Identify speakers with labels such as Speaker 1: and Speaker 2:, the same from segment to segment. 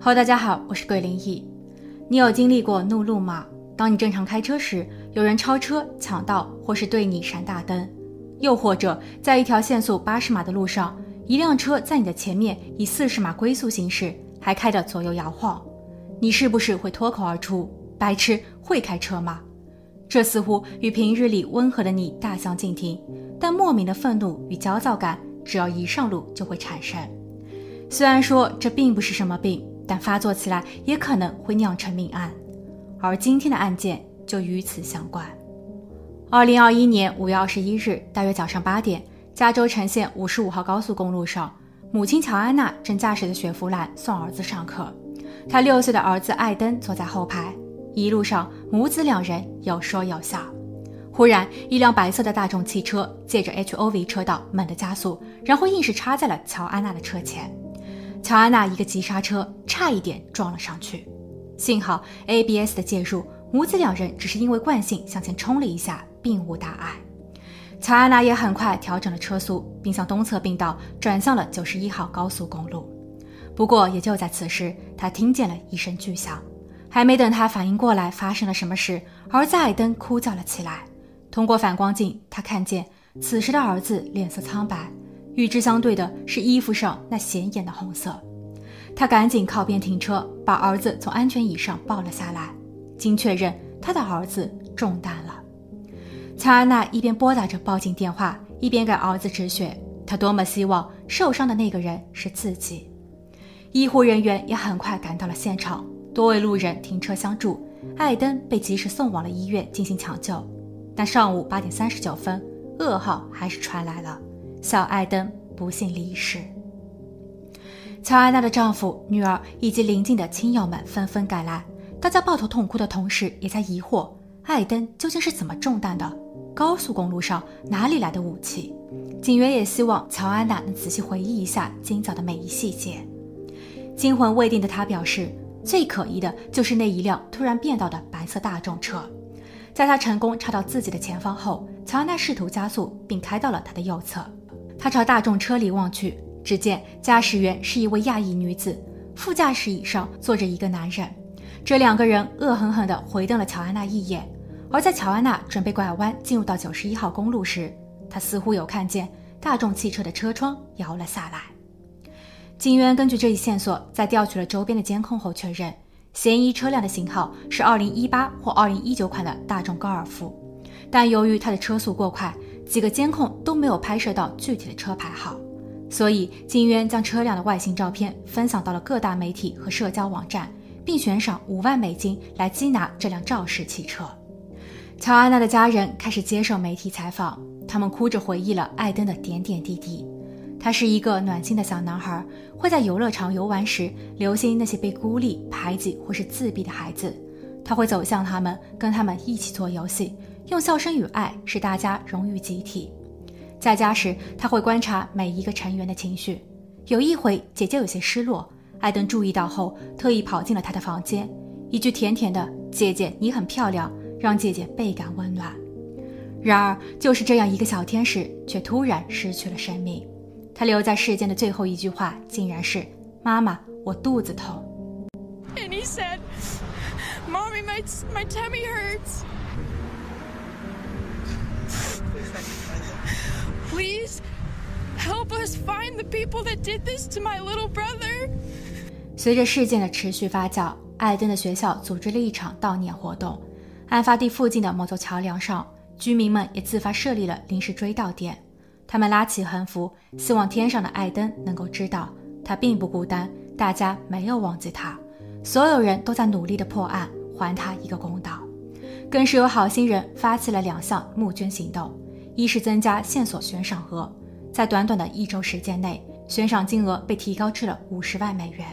Speaker 1: Hello，大家好，我是桂林逸。你有经历过怒路吗？当你正常开车时，有人超车、抢道，或是对你闪大灯；又或者在一条限速八十码的路上，一辆车在你的前面以四十码龟速行驶，还开得左右摇晃，你是不是会脱口而出：“白痴，会开车吗？”这似乎与平日里温和的你大相径庭，但莫名的愤怒与焦躁感，只要一上路就会产生。虽然说这并不是什么病。但发作起来也可能会酿成命案，而今天的案件就与此相关。二零二一年五月二十一日大约早上八点，加州城县五十五号高速公路上，母亲乔安娜正驾驶着雪佛兰送儿子上课，她六岁的儿子艾登坐在后排，一路上母子两人有说有笑。忽然，一辆白色的大众汽车借着 H O V 车道猛地加速，然后硬是插在了乔安娜的车前。乔安娜一个急刹车，差一点撞了上去，幸好 ABS 的介入，母子两人只是因为惯性向前冲了一下，并无大碍。乔安娜也很快调整了车速，并向东侧并道，转向了九十一号高速公路。不过，也就在此时，她听见了一声巨响，还没等她反应过来发生了什么事，儿子艾登哭叫了起来。通过反光镜，她看见此时的儿子脸色苍白。与之相对的是衣服上那显眼的红色，他赶紧靠边停车，把儿子从安全椅上抱了下来。经确认，他的儿子中弹了。乔安娜一边拨打着报警电话，一边给儿子止血。她多么希望受伤的那个人是自己。医护人员也很快赶到了现场，多位路人停车相助，艾登被及时送往了医院进行抢救。但上午八点三十九分，噩耗还是传来了。小艾登不幸离世。乔安娜的丈夫、女儿以及邻近的亲友们纷纷赶来，大家抱头痛哭的同时，也在疑惑艾登究竟是怎么中弹的。高速公路上哪里来的武器？警员也希望乔安娜能仔细回忆一下今早的每一细节。惊魂未定的她表示，最可疑的就是那一辆突然变道的白色大众车。在他成功插到自己的前方后，乔安娜试图加速，并开到了他的右侧。他朝大众车里望去，只见驾驶员是一位亚裔女子，副驾驶椅上坐着一个男人。这两个人恶狠狠地回瞪了乔安娜一眼。而在乔安娜准备拐弯进入到九十一号公路时，她似乎有看见大众汽车的车窗摇了下来。警员根据这一线索，在调取了周边的监控后，确认嫌疑车辆的型号是二零一八或二零一九款的大众高尔夫，但由于它的车速过快。几个监控都没有拍摄到具体的车牌号，所以金渊将车辆的外形照片分享到了各大媒体和社交网站，并悬赏五万美金来缉拿这辆肇事汽车。乔安娜的家人开始接受媒体采访，他们哭着回忆了艾登的点点滴滴。他是一个暖心的小男孩，会在游乐场游玩时留心那些被孤立、排挤或是自闭的孩子，他会走向他们，跟他们一起做游戏。用笑声与爱使大家融于集体。在家时，他会观察每一个成员的情绪。有一回，姐姐有些失落，艾登注意到后，特意跑进了她的房间，一句甜甜的“姐姐，你很漂亮”，让姐姐倍感温暖。然而，就是这样一个小天使，却突然失去了生命。他留在世间的最后一句话，竟然是：“妈妈，我肚子痛。”
Speaker 2: And he said, mommy my tummy hurts." Please help us find the people that did this to my little brother.
Speaker 1: 随着事件的持续发酵，艾登的学校组织了一场悼念活动。案发地附近的某座桥梁上，居民们也自发设立了临时追悼点。他们拉起横幅，希望天上的艾登能够知道，他并不孤单，大家没有忘记他，所有人都在努力的破案，还他一个公道。更是有好心人发起了两项募捐行动。一是增加线索悬赏额，在短短的一周时间内，悬赏金额被提高至了五十万美元；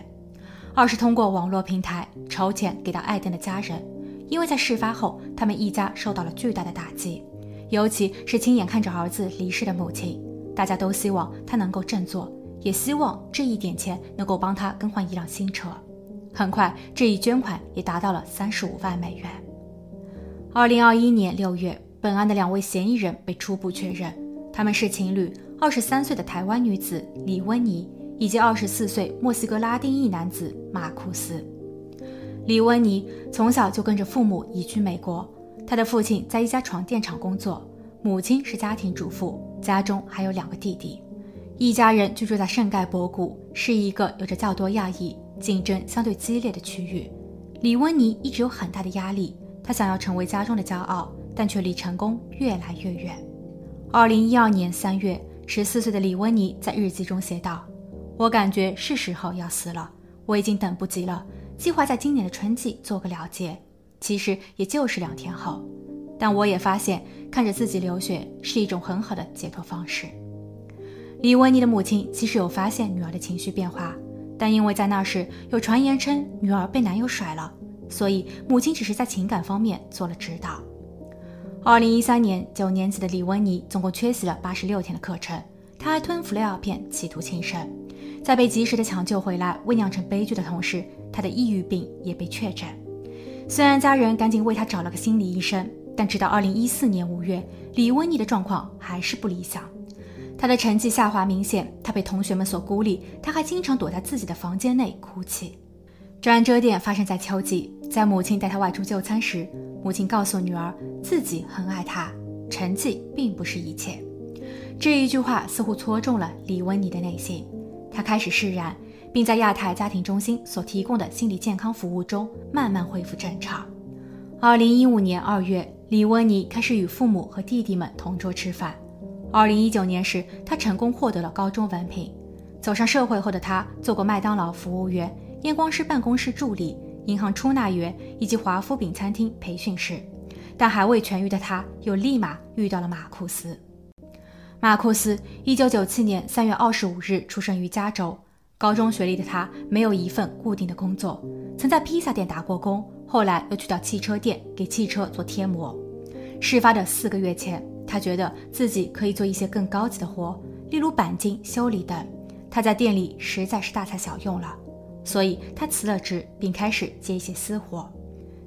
Speaker 1: 二是通过网络平台筹钱给到艾登的家人，因为在事发后，他们一家受到了巨大的打击，尤其是亲眼看着儿子离世的母亲，大家都希望他能够振作，也希望这一点钱能够帮他更换一辆新车。很快，这一捐款也达到了三十五万美元。二零二一年六月。本案的两位嫌疑人被初步确认，他们是情侣，二十三岁的台湾女子李温妮以及二十四岁墨西哥拉丁裔男子马库斯。李温妮从小就跟着父母移居美国，他的父亲在一家床垫厂工作，母亲是家庭主妇，家中还有两个弟弟。一家人居住在圣盖博谷，是一个有着较多亚裔、竞争相对激烈的区域。李温妮一直有很大的压力，她想要成为家中的骄傲，但却离成功越来越远。二零一二年三月，十四岁的李温妮在日记中写道：“我感觉是时候要死了，我已经等不及了，计划在今年的春季做个了结。其实也就是两天后，但我也发现看着自己流血是一种很好的解脱方式。”李温妮的母亲其实有发现女儿的情绪变化，但因为在那时有传言称女儿被男友甩了，所以母亲只是在情感方面做了指导。二零一三年，九年级的李温妮总共缺席了八十六天的课程，他还吞服了药片，企图轻生。在被及时的抢救回来，未酿成悲剧的同时，他的抑郁病也被确诊。虽然家人赶紧为他找了个心理医生，但直到二零一四年五月，李温妮的状况还是不理想。他的成绩下滑明显，他被同学们所孤立，他还经常躲在自己的房间内哭泣。转折点发生在秋季，在母亲带他外出就餐时，母亲告诉女儿自己很爱她，成绩并不是一切。这一句话似乎戳中了李温妮的内心，他开始释然，并在亚太家庭中心所提供的心理健康服务中慢慢恢复正常。二零一五年二月，李温妮开始与父母和弟弟们同桌吃饭。二零一九年时，他成功获得了高中文凭。走上社会后的他，做过麦当劳服务员、验光师办公室助理、银行出纳员以及华夫饼餐厅培训师。但还未痊愈的他，又立马遇到了马库斯。马库斯，一九九七年三月二十五日出生于加州。高中学历的他，没有一份固定的工作，曾在披萨店打过工，后来又去到汽车店给汽车做贴膜。事发的四个月前。他觉得自己可以做一些更高级的活，例如钣金修理等。他在店里实在是大材小用了，所以他辞了职，并开始接一些私活。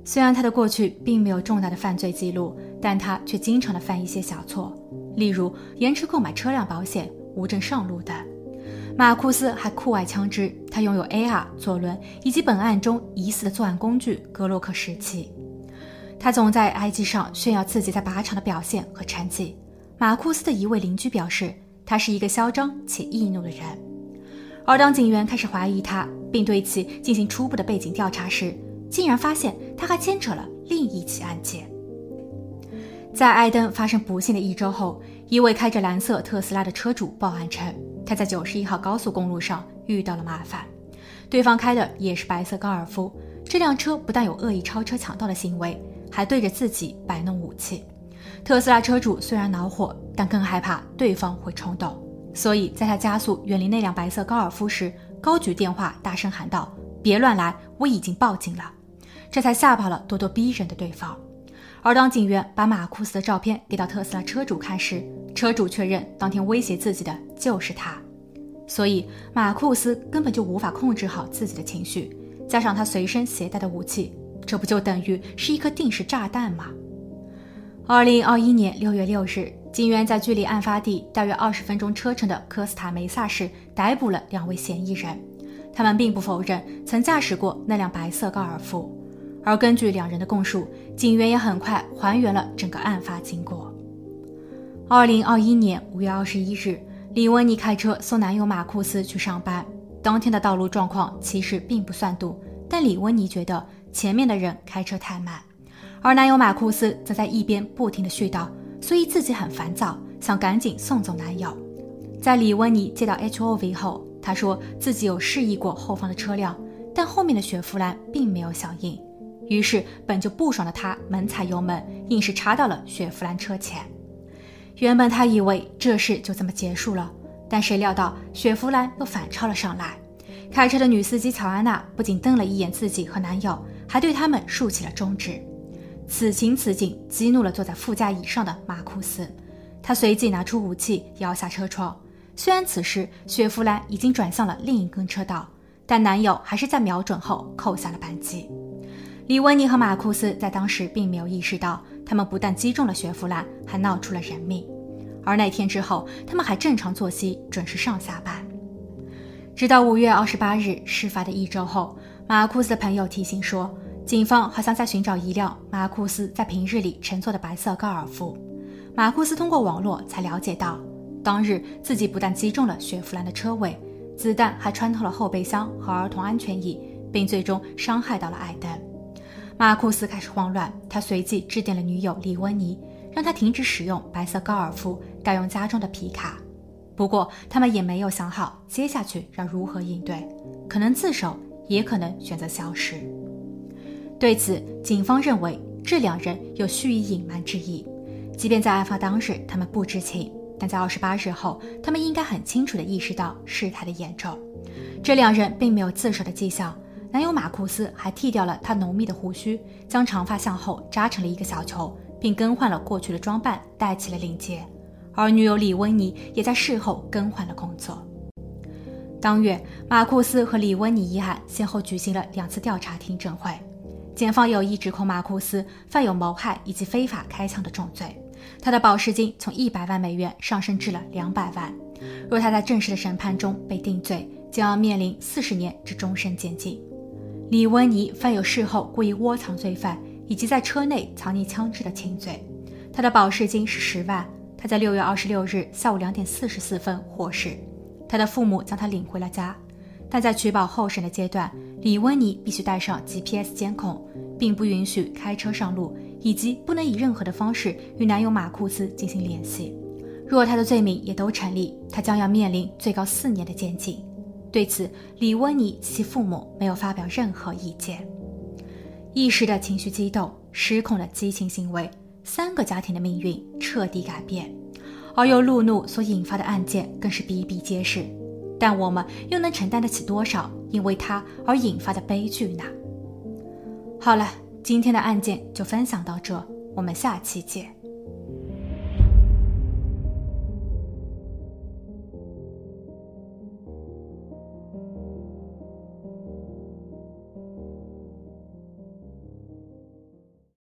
Speaker 1: 虽然他的过去并没有重大的犯罪记录，但他却经常的犯一些小错，例如延迟购买车辆保险、无证上路等。马库斯还酷爱枪支，他拥有 AR 左轮以及本案中疑似的作案工具格洛克十七。他总在 IG 上炫耀自己在靶场的表现和成绩。马库斯的一位邻居表示，他是一个嚣张且易怒的人。而当警员开始怀疑他，并对其进行初步的背景调查时，竟然发现他还牵扯了另一起案件。在艾登发生不幸的一周后，一位开着蓝色特斯拉的车主报案称，他在九十一号高速公路上遇到了麻烦，对方开的也是白色高尔夫。这辆车不但有恶意超车抢道的行为。还对着自己摆弄武器，特斯拉车主虽然恼火，但更害怕对方会冲动，所以在他加速远离那辆白色高尔夫时，高举电话大声喊道：“别乱来，我已经报警了。”这才吓跑了咄咄逼人的对方。而当警员把马库斯的照片给到特斯拉车主看时，车主确认当天威胁自己的就是他，所以马库斯根本就无法控制好自己的情绪，加上他随身携带的武器。这不就等于是一颗定时炸弹吗？二零二一年六月六日，警员在距离案发地大约二十分钟车程的科斯塔梅萨市逮捕了两位嫌疑人。他们并不否认曾驾驶过那辆白色高尔夫，而根据两人的供述，警员也很快还原了整个案发经过。二零二一年五月二十一日，李温妮开车送男友马库斯去上班。当天的道路状况其实并不算堵，但李温妮觉得。前面的人开车太慢，而男友马库斯则在一边不停的絮叨，所以自己很烦躁，想赶紧送走男友。在李温妮接到 H O V 后，他说自己有示意过后方的车辆，但后面的雪佛兰并没有响应。于是本就不爽的他猛踩油门，硬是插到了雪佛兰车前。原本他以为这事就这么结束了，但谁料到雪佛兰又反超了上来。开车的女司机乔安娜不仅瞪了一眼自己和男友。还对他们竖起了中指，此情此景激怒了坐在副驾椅上的马库斯，他随即拿出武器摇下车窗。虽然此时雪佛兰已经转向了另一根车道，但男友还是在瞄准后扣下了扳机。李维尼和马库斯在当时并没有意识到，他们不但击中了雪佛兰，还闹出了人命。而那天之后，他们还正常作息，准时上下班。直到五月二十八日事发的一周后，马库斯的朋友提醒说，警方好像在寻找一辆马库斯在平日里乘坐的白色高尔夫。马库斯通过网络才了解到，当日自己不但击中了雪佛兰的车尾，子弹还穿透了后备箱和儿童安全椅，并最终伤害到了艾登。马库斯开始慌乱，他随即致电了女友李温妮，让她停止使用白色高尔夫，改用家中的皮卡。不过，他们也没有想好接下去要如何应对，可能自首，也可能选择消失。对此，警方认为这两人有蓄意隐瞒之意。即便在案发当日他们不知情，但在二十八日后，他们应该很清楚地意识到事态的严重。这两人并没有自首的迹象，男友马库斯还剃掉了他浓密的胡须，将长发向后扎成了一个小球，并更换了过去的装扮，戴起了领结。而女友李温妮也在事后更换了工作。当月，马库斯和李温妮一案先后举行了两次调查听证会，检方有意指控马库斯犯有谋害以及非法开枪的重罪。他的保释金从一百万美元上升至了两百万。若他在正式的审判中被定罪，将要面临四十年至终身监禁。李温妮犯有事后故意窝藏罪犯以及在车内藏匿枪支的轻罪。他的保释金是十万。他在六月二十六日下午两点四十四分获释。他的父母将他领回了家。但在取保候审的阶段，李温妮必须带上 GPS 监控，并不允许开车上路。以及不能以任何的方式与男友马库斯进行联系。若他的罪名也都成立，他将要面临最高四年的监禁。对此，李温妮及其父母没有发表任何意见。一时的情绪激动、失控的激情行为，三个家庭的命运彻底改变。而由路怒所引发的案件更是比比皆是。但我们又能承担得起多少因为他而引发的悲剧呢？好了。今天的案件就分享到这，我们下期见。